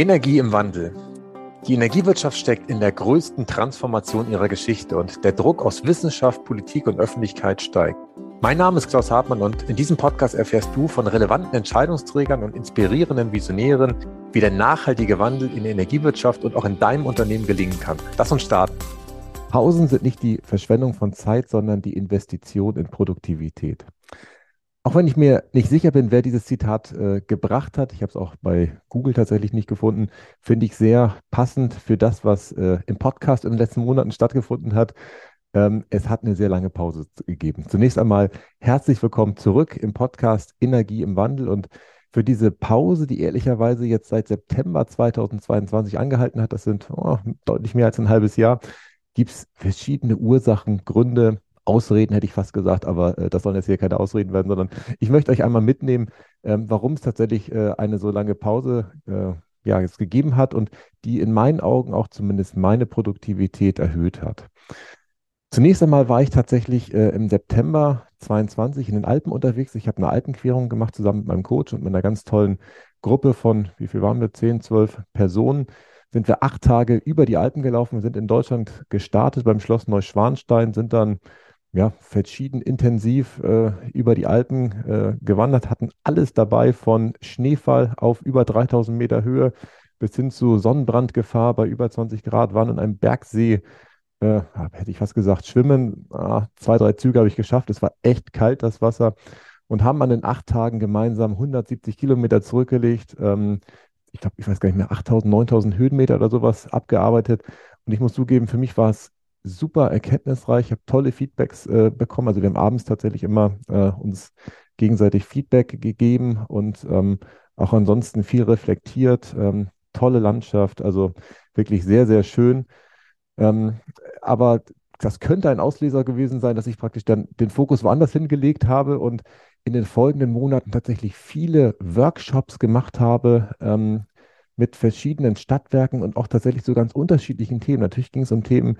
Energie im Wandel. Die Energiewirtschaft steckt in der größten Transformation ihrer Geschichte und der Druck aus Wissenschaft, Politik und Öffentlichkeit steigt. Mein Name ist Klaus Hartmann und in diesem Podcast erfährst du von relevanten Entscheidungsträgern und inspirierenden Visionären, wie der nachhaltige Wandel in der Energiewirtschaft und auch in deinem Unternehmen gelingen kann. Lass uns starten. Pausen sind nicht die Verschwendung von Zeit, sondern die Investition in Produktivität. Auch wenn ich mir nicht sicher bin, wer dieses Zitat äh, gebracht hat, ich habe es auch bei Google tatsächlich nicht gefunden, finde ich sehr passend für das, was äh, im Podcast in den letzten Monaten stattgefunden hat. Ähm, es hat eine sehr lange Pause gegeben. Zunächst einmal herzlich willkommen zurück im Podcast Energie im Wandel und für diese Pause, die ehrlicherweise jetzt seit September 2022 angehalten hat, das sind oh, deutlich mehr als ein halbes Jahr, gibt es verschiedene Ursachen, Gründe, Ausreden hätte ich fast gesagt, aber äh, das sollen jetzt hier keine Ausreden werden, sondern ich möchte euch einmal mitnehmen, ähm, warum es tatsächlich äh, eine so lange Pause äh, ja, jetzt gegeben hat und die in meinen Augen auch zumindest meine Produktivität erhöht hat. Zunächst einmal war ich tatsächlich äh, im September 22 in den Alpen unterwegs. Ich habe eine Alpenquerung gemacht zusammen mit meinem Coach und mit einer ganz tollen Gruppe von, wie viel waren wir, 10, 12 Personen sind wir acht Tage über die Alpen gelaufen. Sind in Deutschland gestartet beim Schloss Neuschwanstein, sind dann ja, verschieden intensiv äh, über die Alpen äh, gewandert, hatten alles dabei von Schneefall auf über 3000 Meter Höhe bis hin zu Sonnenbrandgefahr bei über 20 Grad, waren in einem Bergsee, äh, hätte ich fast gesagt, schwimmen. Ah, zwei, drei Züge habe ich geschafft. Es war echt kalt, das Wasser. Und haben an den acht Tagen gemeinsam 170 Kilometer zurückgelegt. Ähm, ich glaube, ich weiß gar nicht mehr, 8000, 9000 Höhenmeter oder sowas abgearbeitet. Und ich muss zugeben, für mich war es super erkenntnisreich. Ich habe tolle Feedbacks äh, bekommen. Also wir haben abends tatsächlich immer äh, uns gegenseitig Feedback gegeben und ähm, auch ansonsten viel reflektiert. Ähm, tolle Landschaft, also wirklich sehr, sehr schön. Ähm, aber das könnte ein Auslöser gewesen sein, dass ich praktisch dann den Fokus woanders hingelegt habe und in den folgenden Monaten tatsächlich viele Workshops gemacht habe ähm, mit verschiedenen Stadtwerken und auch tatsächlich so ganz unterschiedlichen Themen. Natürlich ging es um Themen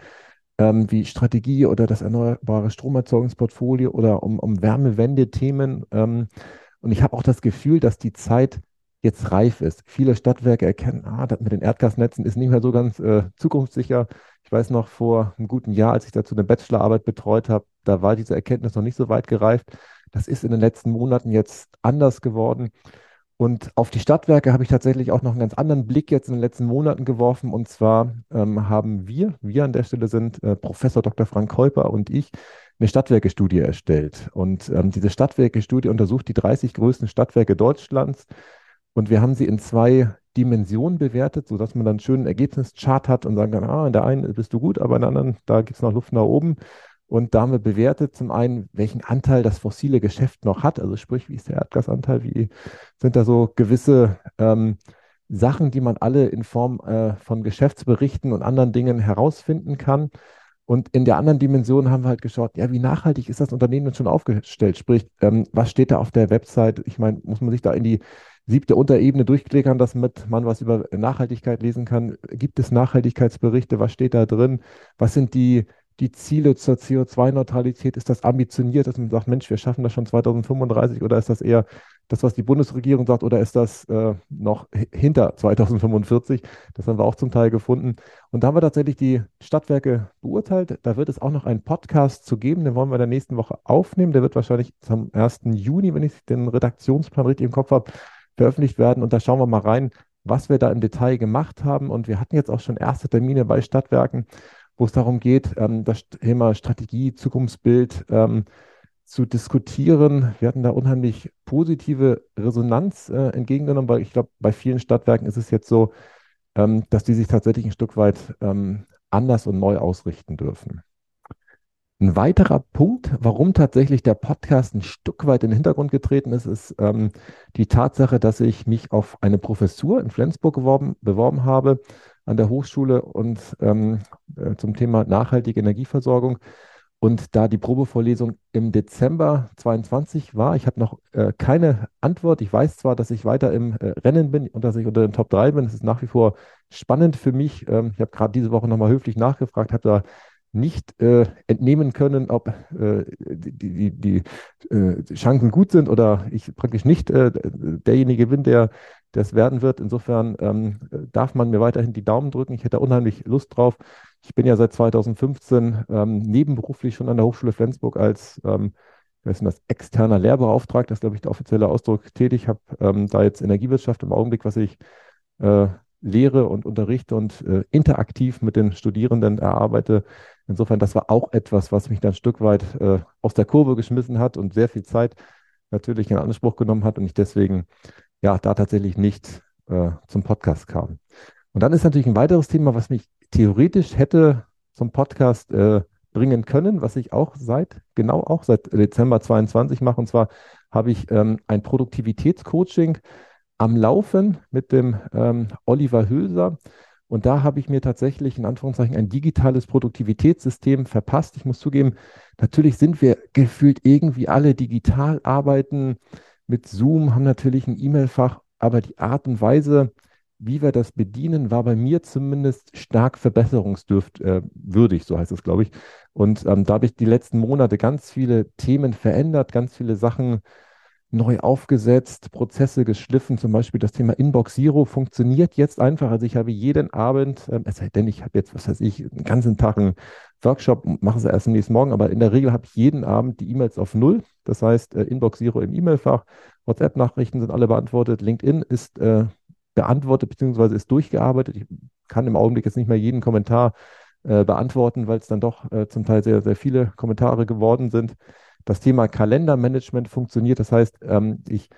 ähm, wie Strategie oder das erneuerbare Stromerzeugungsportfolio oder um, um Wärmewende-Themen. Ähm, und ich habe auch das Gefühl, dass die Zeit jetzt reif ist. Viele Stadtwerke erkennen, ah, das mit den Erdgasnetzen ist nicht mehr so ganz äh, zukunftssicher. Ich weiß noch, vor einem guten Jahr, als ich dazu eine Bachelorarbeit betreut habe, da war diese Erkenntnis noch nicht so weit gereift. Das ist in den letzten Monaten jetzt anders geworden. Und auf die Stadtwerke habe ich tatsächlich auch noch einen ganz anderen Blick jetzt in den letzten Monaten geworfen. Und zwar ähm, haben wir, wir an der Stelle sind äh, Professor Dr. Frank Keuper und ich, eine Stadtwerke-Studie erstellt. Und ähm, diese Stadtwerke-Studie untersucht die 30 größten Stadtwerke Deutschlands. Und wir haben sie in zwei Dimensionen bewertet, sodass man dann einen schönen Ergebnischart hat und sagen kann, ah, in der einen bist du gut, aber in der anderen, da gibt es noch Luft nach oben. Und da haben wir bewertet zum einen, welchen Anteil das fossile Geschäft noch hat, also sprich, wie ist der Erdgasanteil, wie sind da so gewisse ähm, Sachen, die man alle in Form äh, von Geschäftsberichten und anderen Dingen herausfinden kann. Und in der anderen Dimension haben wir halt geschaut, ja, wie nachhaltig ist das Unternehmen denn schon aufgestellt? Sprich, ähm, was steht da auf der Website? Ich meine, muss man sich da in die siebte Unterebene durchklickern, dass man was über Nachhaltigkeit lesen kann? Gibt es Nachhaltigkeitsberichte? Was steht da drin? Was sind die die Ziele zur CO2-Neutralität? Ist das ambitioniert, dass man sagt, Mensch, wir schaffen das schon 2035 oder ist das eher das, was die Bundesregierung sagt oder ist das äh, noch hinter 2045? Das haben wir auch zum Teil gefunden. Und da haben wir tatsächlich die Stadtwerke beurteilt. Da wird es auch noch einen Podcast zu geben, den wollen wir in der nächsten Woche aufnehmen. Der wird wahrscheinlich am 1. Juni, wenn ich den Redaktionsplan richtig im Kopf habe, veröffentlicht werden. Und da schauen wir mal rein, was wir da im Detail gemacht haben. Und wir hatten jetzt auch schon erste Termine bei Stadtwerken wo es darum geht, ähm, das Thema Strategie, Zukunftsbild ähm, zu diskutieren. Wir hatten da unheimlich positive Resonanz äh, entgegengenommen, weil ich glaube, bei vielen Stadtwerken ist es jetzt so, ähm, dass die sich tatsächlich ein Stück weit ähm, anders und neu ausrichten dürfen. Ein weiterer Punkt, warum tatsächlich der Podcast ein Stück weit in den Hintergrund getreten ist, ist ähm, die Tatsache, dass ich mich auf eine Professur in Flensburg beworben, beworben habe an der Hochschule und ähm, äh, zum Thema nachhaltige Energieversorgung. Und da die Probevorlesung im Dezember 22 war, ich habe noch äh, keine Antwort. Ich weiß zwar, dass ich weiter im äh, Rennen bin und dass ich unter den Top 3 bin. Es ist nach wie vor spannend für mich. Ähm, ich habe gerade diese Woche nochmal höflich nachgefragt, habe da nicht äh, entnehmen können, ob äh, die, die, die äh, Chancen gut sind oder ich praktisch nicht derjenige bin, der das werden wird. Insofern ähm, darf man mir weiterhin die Daumen drücken. Ich hätte unheimlich Lust drauf. Ich bin ja seit 2015 ähm, nebenberuflich schon an der Hochschule Flensburg als ähm, wer ist denn das, externer Lehrbeauftragter, das ist, glaube ich, der offizielle Ausdruck, tätig. Ich habe ähm, da jetzt Energiewirtschaft im Augenblick, was ich äh, lehre und unterrichte und äh, interaktiv mit den Studierenden erarbeite. Insofern, das war auch etwas, was mich dann ein Stück weit äh, aus der Kurve geschmissen hat und sehr viel Zeit natürlich in Anspruch genommen hat und ich deswegen ja da tatsächlich nicht äh, zum Podcast kam. Und dann ist natürlich ein weiteres Thema, was mich theoretisch hätte zum Podcast äh, bringen können, was ich auch seit, genau auch seit Dezember 22 mache. Und zwar habe ich ähm, ein Produktivitätscoaching am Laufen mit dem ähm, Oliver Hülser. Und da habe ich mir tatsächlich in Anführungszeichen ein digitales Produktivitätssystem verpasst. Ich muss zugeben, natürlich sind wir gefühlt irgendwie alle digital arbeiten mit Zoom, haben natürlich ein E-Mail-Fach, aber die Art und Weise, wie wir das bedienen, war bei mir zumindest stark verbesserungswürdig, äh, so heißt es, glaube ich. Und ähm, da habe ich die letzten Monate ganz viele Themen verändert, ganz viele Sachen neu aufgesetzt, Prozesse geschliffen, zum Beispiel das Thema Inbox Zero funktioniert jetzt einfach. Also ich habe jeden Abend, ähm, es sei denn, ich habe jetzt, was weiß ich, einen ganzen Tag einen Workshop, mache es erst am nächsten Morgen, aber in der Regel habe ich jeden Abend die E-Mails auf Null. Das heißt, äh, Inbox Zero im E-Mail-Fach, WhatsApp-Nachrichten sind alle beantwortet, LinkedIn ist äh, beantwortet bzw. ist durchgearbeitet. Ich kann im Augenblick jetzt nicht mehr jeden Kommentar äh, beantworten, weil es dann doch äh, zum Teil sehr, sehr viele Kommentare geworden sind. Das Thema Kalendermanagement funktioniert. Das heißt, ähm, ich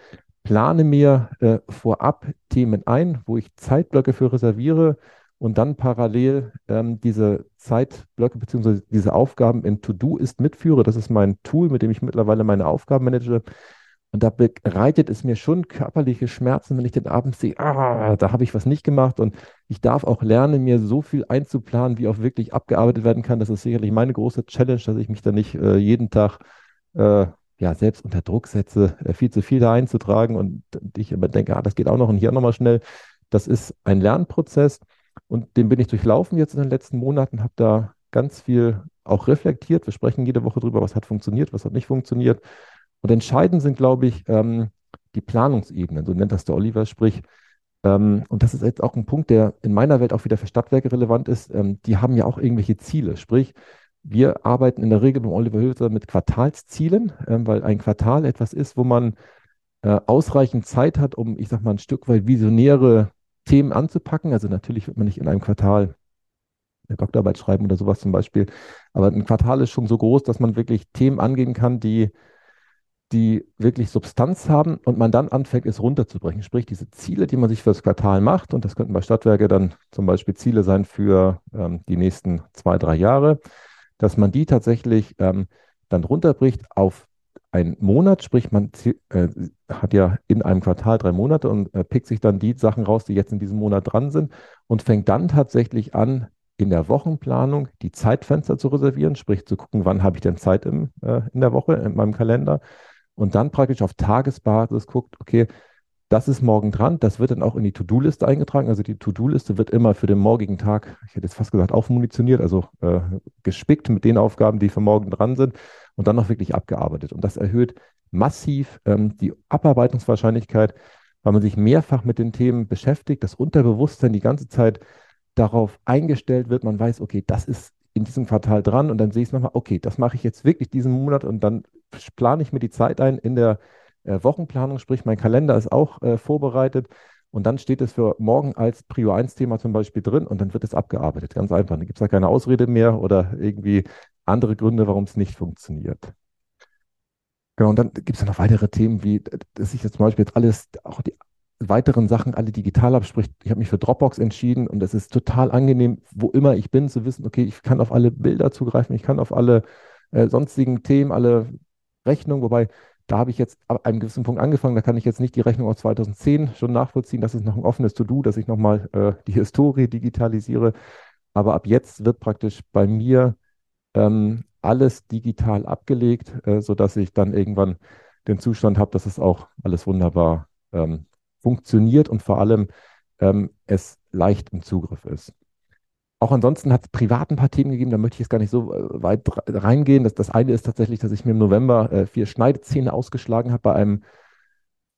plane mir äh, vorab Themen ein, wo ich Zeitblöcke für reserviere und dann parallel ähm, diese Zeitblöcke bzw. diese Aufgaben in To-Do ist mitführe. Das ist mein Tool, mit dem ich mittlerweile meine Aufgaben manage. Und da bereitet es mir schon körperliche Schmerzen, wenn ich den Abend sehe, ah, da habe ich was nicht gemacht. Und ich darf auch lernen, mir so viel einzuplanen, wie auch wirklich abgearbeitet werden kann. Das ist sicherlich meine große Challenge, dass ich mich da nicht äh, jeden Tag äh, ja, selbst unter Druck setze, äh, viel zu viel da einzutragen und ich immer denke, ah, das geht auch noch und hier nochmal schnell. Das ist ein Lernprozess und den bin ich durchlaufen jetzt in den letzten Monaten, habe da ganz viel auch reflektiert. Wir sprechen jede Woche drüber, was hat funktioniert, was hat nicht funktioniert. Und entscheidend sind, glaube ich, ähm, die Planungsebenen, so nennt das der Oliver, sprich, ähm, und das ist jetzt auch ein Punkt, der in meiner Welt auch wieder für Stadtwerke relevant ist. Ähm, die haben ja auch irgendwelche Ziele, sprich, wir arbeiten in der Regel beim Oliver Hülser mit Quartalszielen, ähm, weil ein Quartal etwas ist, wo man äh, ausreichend Zeit hat, um, ich sag mal, ein Stück weit visionäre Themen anzupacken. Also natürlich wird man nicht in einem Quartal eine Doktorarbeit schreiben oder sowas zum Beispiel, aber ein Quartal ist schon so groß, dass man wirklich Themen angehen kann, die die wirklich Substanz haben und man dann anfängt, es runterzubrechen. Sprich, diese Ziele, die man sich für das Quartal macht, und das könnten bei Stadtwerke dann zum Beispiel Ziele sein für ähm, die nächsten zwei, drei Jahre, dass man die tatsächlich ähm, dann runterbricht auf einen Monat, sprich man äh, hat ja in einem Quartal drei Monate und äh, pickt sich dann die Sachen raus, die jetzt in diesem Monat dran sind und fängt dann tatsächlich an, in der Wochenplanung die Zeitfenster zu reservieren, sprich zu gucken, wann habe ich denn Zeit im, äh, in der Woche in meinem Kalender und dann praktisch auf Tagesbasis guckt, okay, das ist morgen dran, das wird dann auch in die To-Do-Liste eingetragen. Also die To-Do-Liste wird immer für den morgigen Tag, ich hätte jetzt fast gesagt, aufmunitioniert, also äh, gespickt mit den Aufgaben, die für morgen dran sind und dann auch wirklich abgearbeitet. Und das erhöht massiv ähm, die Abarbeitungswahrscheinlichkeit, weil man sich mehrfach mit den Themen beschäftigt, das Unterbewusstsein die ganze Zeit darauf eingestellt wird. Man weiß, okay, das ist in diesem Quartal dran und dann sehe ich es nochmal, okay, das mache ich jetzt wirklich diesen Monat und dann plane ich mir die Zeit ein in der äh, Wochenplanung, sprich mein Kalender ist auch äh, vorbereitet und dann steht es für morgen als Prio 1 Thema zum Beispiel drin und dann wird es abgearbeitet. Ganz einfach. Dann gibt es da keine Ausrede mehr oder irgendwie andere Gründe, warum es nicht funktioniert. Genau, und dann gibt es ja noch weitere Themen, wie, dass ich jetzt zum Beispiel jetzt alles, auch die weiteren Sachen alle digital habe. Sprich, ich habe mich für Dropbox entschieden und es ist total angenehm, wo immer ich bin, zu wissen, okay, ich kann auf alle Bilder zugreifen, ich kann auf alle äh, sonstigen Themen, alle Rechnungen, wobei da habe ich jetzt ab einem gewissen Punkt angefangen, da kann ich jetzt nicht die Rechnung aus 2010 schon nachvollziehen. Das ist noch ein offenes To-Do, dass ich nochmal äh, die Historie digitalisiere. Aber ab jetzt wird praktisch bei mir ähm, alles digital abgelegt, äh, sodass ich dann irgendwann den Zustand habe, dass es auch alles wunderbar ähm, funktioniert und vor allem ähm, es leicht im Zugriff ist. Auch ansonsten hat es privat ein paar Themen gegeben, da möchte ich jetzt gar nicht so äh, weit reingehen. Das, das eine ist tatsächlich, dass ich mir im November äh, vier Schneidezähne ausgeschlagen habe bei einem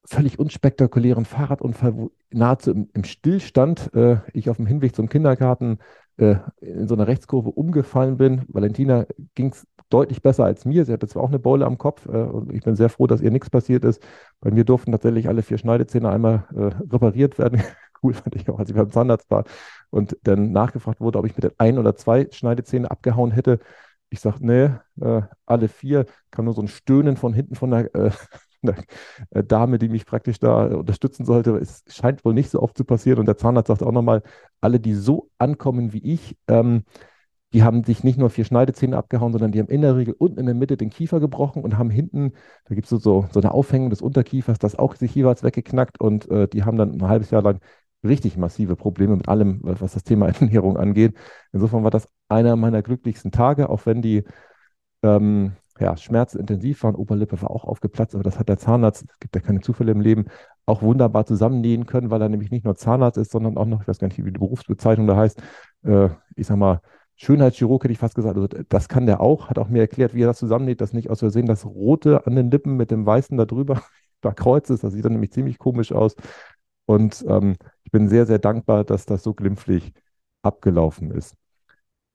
völlig unspektakulären Fahrradunfall, wo nahezu im, im Stillstand äh, ich auf dem Hinweg zum Kindergarten äh, in so einer Rechtskurve umgefallen bin. Valentina ging es deutlich besser als mir. Sie hatte zwar auch eine Beule am Kopf äh, und ich bin sehr froh, dass ihr nichts passiert ist. Bei mir durften tatsächlich alle vier Schneidezähne einmal äh, repariert werden. cool fand ich auch, als ich beim Zahnarzt war und dann nachgefragt wurde, ob ich mit den ein oder zwei Schneidezähnen abgehauen hätte. Ich sage, nee, äh, alle vier. Kam nur so ein Stöhnen von hinten von der, der äh, Dame, die mich praktisch da unterstützen sollte. Es scheint wohl nicht so oft zu passieren. Und der Zahnarzt sagt auch nochmal, alle, die so ankommen wie ich, ähm, die haben sich nicht nur vier Schneidezähne abgehauen, sondern die haben in der Regel unten in der Mitte den Kiefer gebrochen und haben hinten, da gibt es so, so eine Aufhängung des Unterkiefers, das auch sich jeweils weggeknackt und äh, die haben dann ein halbes Jahr lang richtig massive Probleme mit allem, was das Thema Ernährung angeht. Insofern war das einer meiner glücklichsten Tage, auch wenn die ähm, ja, schmerzintensiv waren. Oberlippe war auch aufgeplatzt, aber das hat der Zahnarzt, es gibt ja keine Zufälle im Leben, auch wunderbar zusammennähen können, weil er nämlich nicht nur Zahnarzt ist, sondern auch noch, ich weiß gar nicht, wie die Berufsbezeichnung da heißt, äh, ich sag mal, Schönheitschirurg hätte ich fast gesagt. Also das kann der auch, hat auch mir erklärt, wie er das zusammennäht, dass nicht aus Versehen das Rote an den Lippen mit dem Weißen da drüber da kreuz ist. Das sieht dann nämlich ziemlich komisch aus. Und ähm, ich bin sehr, sehr dankbar, dass das so glimpflich abgelaufen ist.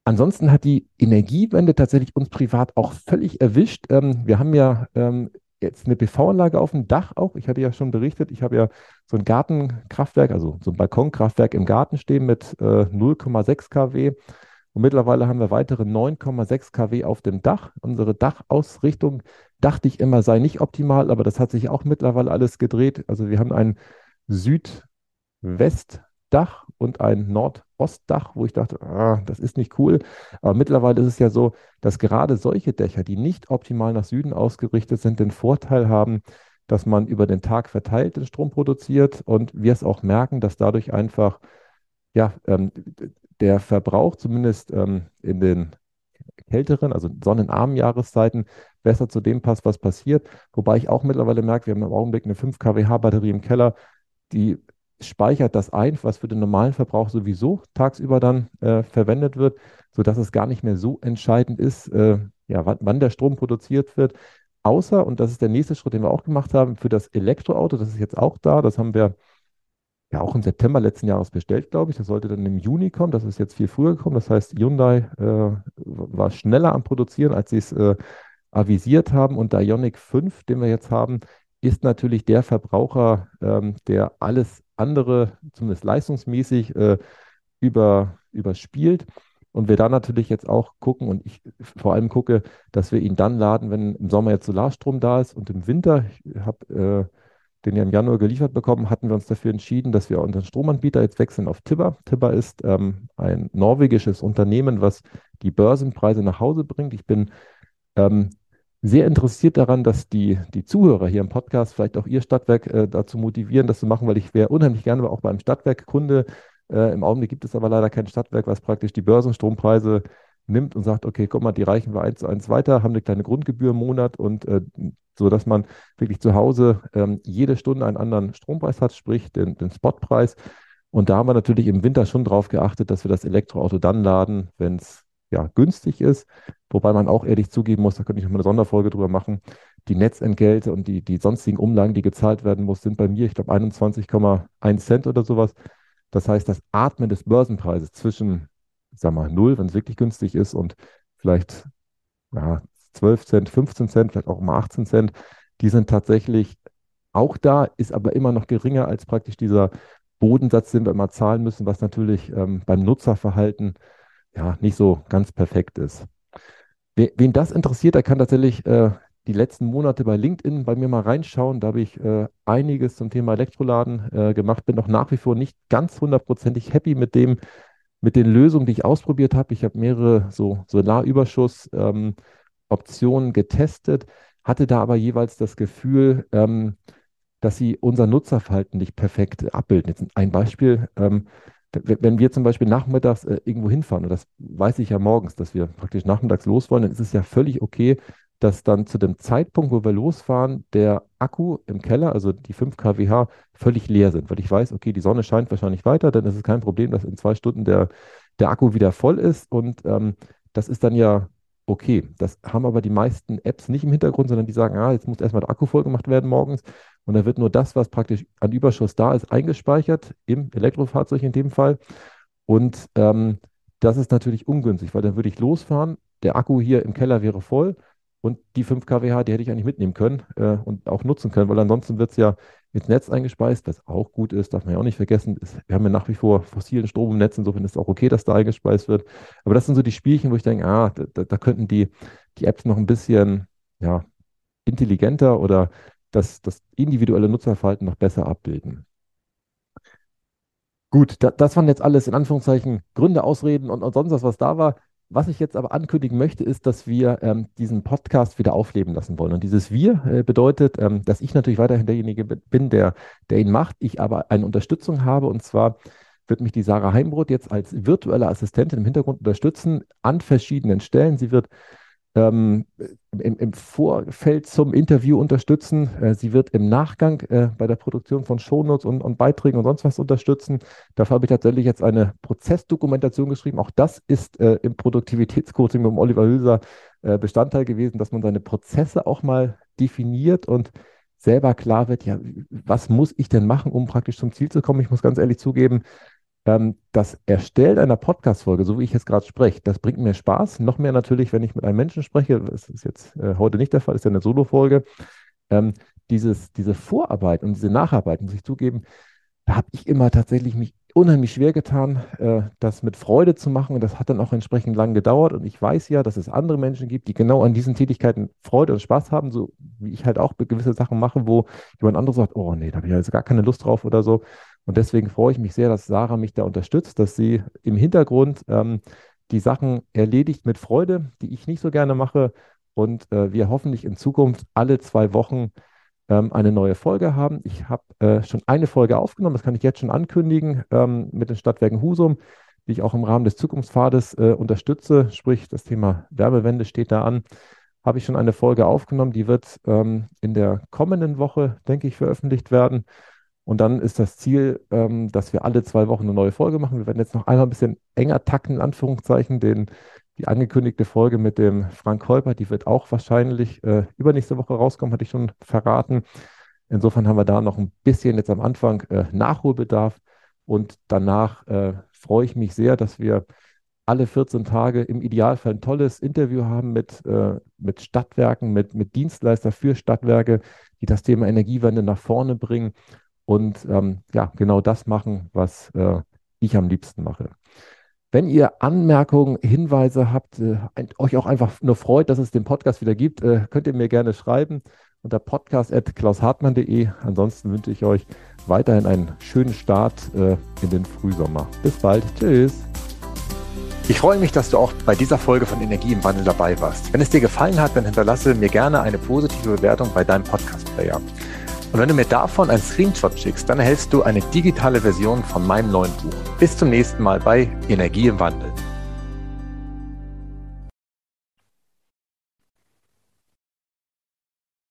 Ansonsten hat die Energiewende tatsächlich uns privat auch völlig erwischt. Ähm, wir haben ja ähm, jetzt eine PV-Anlage auf dem Dach auch. Ich hatte ja schon berichtet, ich habe ja so ein Gartenkraftwerk, also so ein Balkonkraftwerk im Garten stehen mit äh, 0,6 kW. Und mittlerweile haben wir weitere 9,6 kW auf dem Dach. Unsere Dachausrichtung dachte ich immer sei nicht optimal, aber das hat sich auch mittlerweile alles gedreht. Also wir haben ein Südwestdach und ein Nordostdach, wo ich dachte, ah, das ist nicht cool. Aber mittlerweile ist es ja so, dass gerade solche Dächer, die nicht optimal nach Süden ausgerichtet sind, den Vorteil haben, dass man über den Tag verteilt den Strom produziert und wir es auch merken, dass dadurch einfach ja, ähm, der Verbrauch zumindest ähm, in den kälteren, also sonnenarmen Jahreszeiten besser zu dem passt, was passiert. Wobei ich auch mittlerweile merke, wir haben im Augenblick eine 5 kWh Batterie im Keller, die speichert das ein, was für den normalen Verbrauch sowieso tagsüber dann äh, verwendet wird, sodass es gar nicht mehr so entscheidend ist, äh, ja, wann, wann der Strom produziert wird. Außer, und das ist der nächste Schritt, den wir auch gemacht haben, für das Elektroauto, das ist jetzt auch da, das haben wir ja auch im September letzten Jahres bestellt, glaube ich. Das sollte dann im Juni kommen. Das ist jetzt viel früher gekommen. Das heißt, Hyundai äh, war schneller am Produzieren, als sie es äh, avisiert haben. Und der Ioniq 5, den wir jetzt haben, ist natürlich der Verbraucher, ähm, der alles andere, zumindest leistungsmäßig, äh, über, überspielt. Und wir dann natürlich jetzt auch gucken und ich vor allem gucke, dass wir ihn dann laden, wenn im Sommer jetzt Solarstrom da ist und im Winter. Ich habe äh, den ja im Januar geliefert bekommen, hatten wir uns dafür entschieden, dass wir unseren Stromanbieter jetzt wechseln auf Tibber. Tibber ist ähm, ein norwegisches Unternehmen, was die Börsenpreise nach Hause bringt. Ich bin ähm, sehr interessiert daran, dass die, die Zuhörer hier im Podcast vielleicht auch ihr Stadtwerk äh, dazu motivieren, das zu machen, weil ich wäre unheimlich gerne auch beim Stadtwerk Kunde. Äh, Im Augenblick gibt es aber leider kein Stadtwerk, was praktisch die Börsenstrompreise nimmt und sagt, okay, guck mal, die reichen wir eins zu eins weiter, haben eine kleine Grundgebühr im Monat und äh, so dass man wirklich zu Hause ähm, jede Stunde einen anderen Strompreis hat, sprich den, den Spotpreis. Und da haben wir natürlich im Winter schon darauf geachtet, dass wir das Elektroauto dann laden, wenn es ja günstig ist. Wobei man auch ehrlich zugeben muss, da könnte ich noch mal eine Sonderfolge drüber machen. Die Netzentgelte und die, die sonstigen Umlagen, die gezahlt werden muss, sind bei mir, ich glaube, 21,1 Cent oder sowas. Das heißt, das Atmen des Börsenpreises zwischen, ich sag mal, null, wenn es wirklich günstig ist, und vielleicht ja, 12 Cent, 15 Cent, vielleicht auch mal 18 Cent, die sind tatsächlich auch da, ist aber immer noch geringer als praktisch dieser Bodensatz, den wir immer zahlen müssen, was natürlich ähm, beim Nutzerverhalten ja nicht so ganz perfekt ist. Wen das interessiert, der kann tatsächlich äh, die letzten Monate bei LinkedIn bei mir mal reinschauen. Da habe ich äh, einiges zum Thema Elektroladen äh, gemacht, bin noch nach wie vor nicht ganz hundertprozentig happy mit dem, mit den Lösungen, die ich ausprobiert habe. Ich habe mehrere so Solarüberschuss ähm, getestet, hatte da aber jeweils das Gefühl, ähm, dass sie unser Nutzerverhalten nicht perfekt abbilden. Jetzt ein Beispiel, ähm, wenn wir zum Beispiel nachmittags äh, irgendwo hinfahren, und das weiß ich ja morgens, dass wir praktisch nachmittags los wollen, dann ist es ja völlig okay, dass dann zu dem Zeitpunkt, wo wir losfahren, der Akku im Keller, also die 5 kWh, völlig leer sind, weil ich weiß, okay, die Sonne scheint wahrscheinlich weiter, dann ist es kein Problem, dass in zwei Stunden der, der Akku wieder voll ist. Und ähm, das ist dann ja okay. Das haben aber die meisten Apps nicht im Hintergrund, sondern die sagen, ah, jetzt muss erstmal der Akku voll gemacht werden morgens und da wird nur das, was praktisch an Überschuss da ist, eingespeichert, im Elektrofahrzeug in dem Fall. Und ähm, das ist natürlich ungünstig, weil dann würde ich losfahren, der Akku hier im Keller wäre voll und die 5 kWh, die hätte ich eigentlich mitnehmen können äh, und auch nutzen können, weil ansonsten wird es ja ins Netz eingespeist, was auch gut ist, darf man ja auch nicht vergessen. Ist, wir haben ja nach wie vor fossilen Strom im Netz, insofern ist es auch okay, dass da eingespeist wird. Aber das sind so die Spielchen, wo ich denke, ah, da, da könnten die, die Apps noch ein bisschen ja, intelligenter oder das, das individuelle Nutzerverhalten noch besser abbilden. Gut, da, das waren jetzt alles in Anführungszeichen Gründe, Ausreden und, und sonst was, was da war. Was ich jetzt aber ankündigen möchte, ist, dass wir ähm, diesen Podcast wieder aufleben lassen wollen. Und dieses Wir äh, bedeutet, ähm, dass ich natürlich weiterhin derjenige bin, der, der ihn macht, ich aber eine Unterstützung habe. Und zwar wird mich die Sarah Heimbrot jetzt als virtuelle Assistentin im Hintergrund unterstützen an verschiedenen Stellen. Sie wird ähm, im, im, Vorfeld zum Interview unterstützen. Äh, sie wird im Nachgang äh, bei der Produktion von Shownotes und, und, Beiträgen und sonst was unterstützen. Dafür habe ich tatsächlich jetzt eine Prozessdokumentation geschrieben. Auch das ist äh, im Produktivitätscoaching mit Oliver Hülser äh, Bestandteil gewesen, dass man seine Prozesse auch mal definiert und selber klar wird, ja, was muss ich denn machen, um praktisch zum Ziel zu kommen? Ich muss ganz ehrlich zugeben, das Erstellen einer Podcast-Folge, so wie ich jetzt gerade spreche, das bringt mir Spaß. Noch mehr natürlich, wenn ich mit einem Menschen spreche. Das ist jetzt äh, heute nicht der Fall, ist ja eine Solo-Folge. Ähm, dieses, diese Vorarbeit und diese Nacharbeit, muss ich zugeben, da habe ich immer tatsächlich mich unheimlich schwer getan, äh, das mit Freude zu machen. Und das hat dann auch entsprechend lang gedauert. Und ich weiß ja, dass es andere Menschen gibt, die genau an diesen Tätigkeiten Freude und Spaß haben, so wie ich halt auch gewisse Sachen mache, wo jemand anderes sagt, oh nee, da habe ich jetzt gar keine Lust drauf oder so. Und deswegen freue ich mich sehr, dass Sarah mich da unterstützt, dass sie im Hintergrund ähm, die Sachen erledigt mit Freude, die ich nicht so gerne mache. Und äh, wir hoffentlich in Zukunft alle zwei Wochen ähm, eine neue Folge haben. Ich habe äh, schon eine Folge aufgenommen, das kann ich jetzt schon ankündigen, ähm, mit den Stadtwerken Husum, die ich auch im Rahmen des Zukunftspfades äh, unterstütze. Sprich, das Thema Werbewende steht da an. Habe ich schon eine Folge aufgenommen, die wird ähm, in der kommenden Woche, denke ich, veröffentlicht werden. Und dann ist das Ziel, ähm, dass wir alle zwei Wochen eine neue Folge machen. Wir werden jetzt noch einmal ein bisschen enger takten, in Anführungszeichen. Den, die angekündigte Folge mit dem Frank Holper, die wird auch wahrscheinlich äh, übernächste Woche rauskommen, hatte ich schon verraten. Insofern haben wir da noch ein bisschen jetzt am Anfang äh, Nachholbedarf. Und danach äh, freue ich mich sehr, dass wir alle 14 Tage im Idealfall ein tolles Interview haben mit, äh, mit Stadtwerken, mit, mit Dienstleister für Stadtwerke, die das Thema Energiewende nach vorne bringen und ähm, ja, genau das machen, was äh, ich am liebsten mache. Wenn ihr Anmerkungen, Hinweise habt, äh, euch auch einfach nur freut, dass es den Podcast wieder gibt, äh, könnt ihr mir gerne schreiben unter podcast.klaushartmann.de. Ansonsten wünsche ich euch weiterhin einen schönen Start äh, in den Frühsommer. Bis bald. Tschüss. Ich freue mich, dass du auch bei dieser Folge von Energie im Wandel dabei warst. Wenn es dir gefallen hat, dann hinterlasse mir gerne eine positive Bewertung bei deinem Podcast-Player. Und wenn du mir davon einen Screenshot schickst, dann erhältst du eine digitale Version von meinem neuen Buch. Bis zum nächsten Mal bei Energie im Wandel.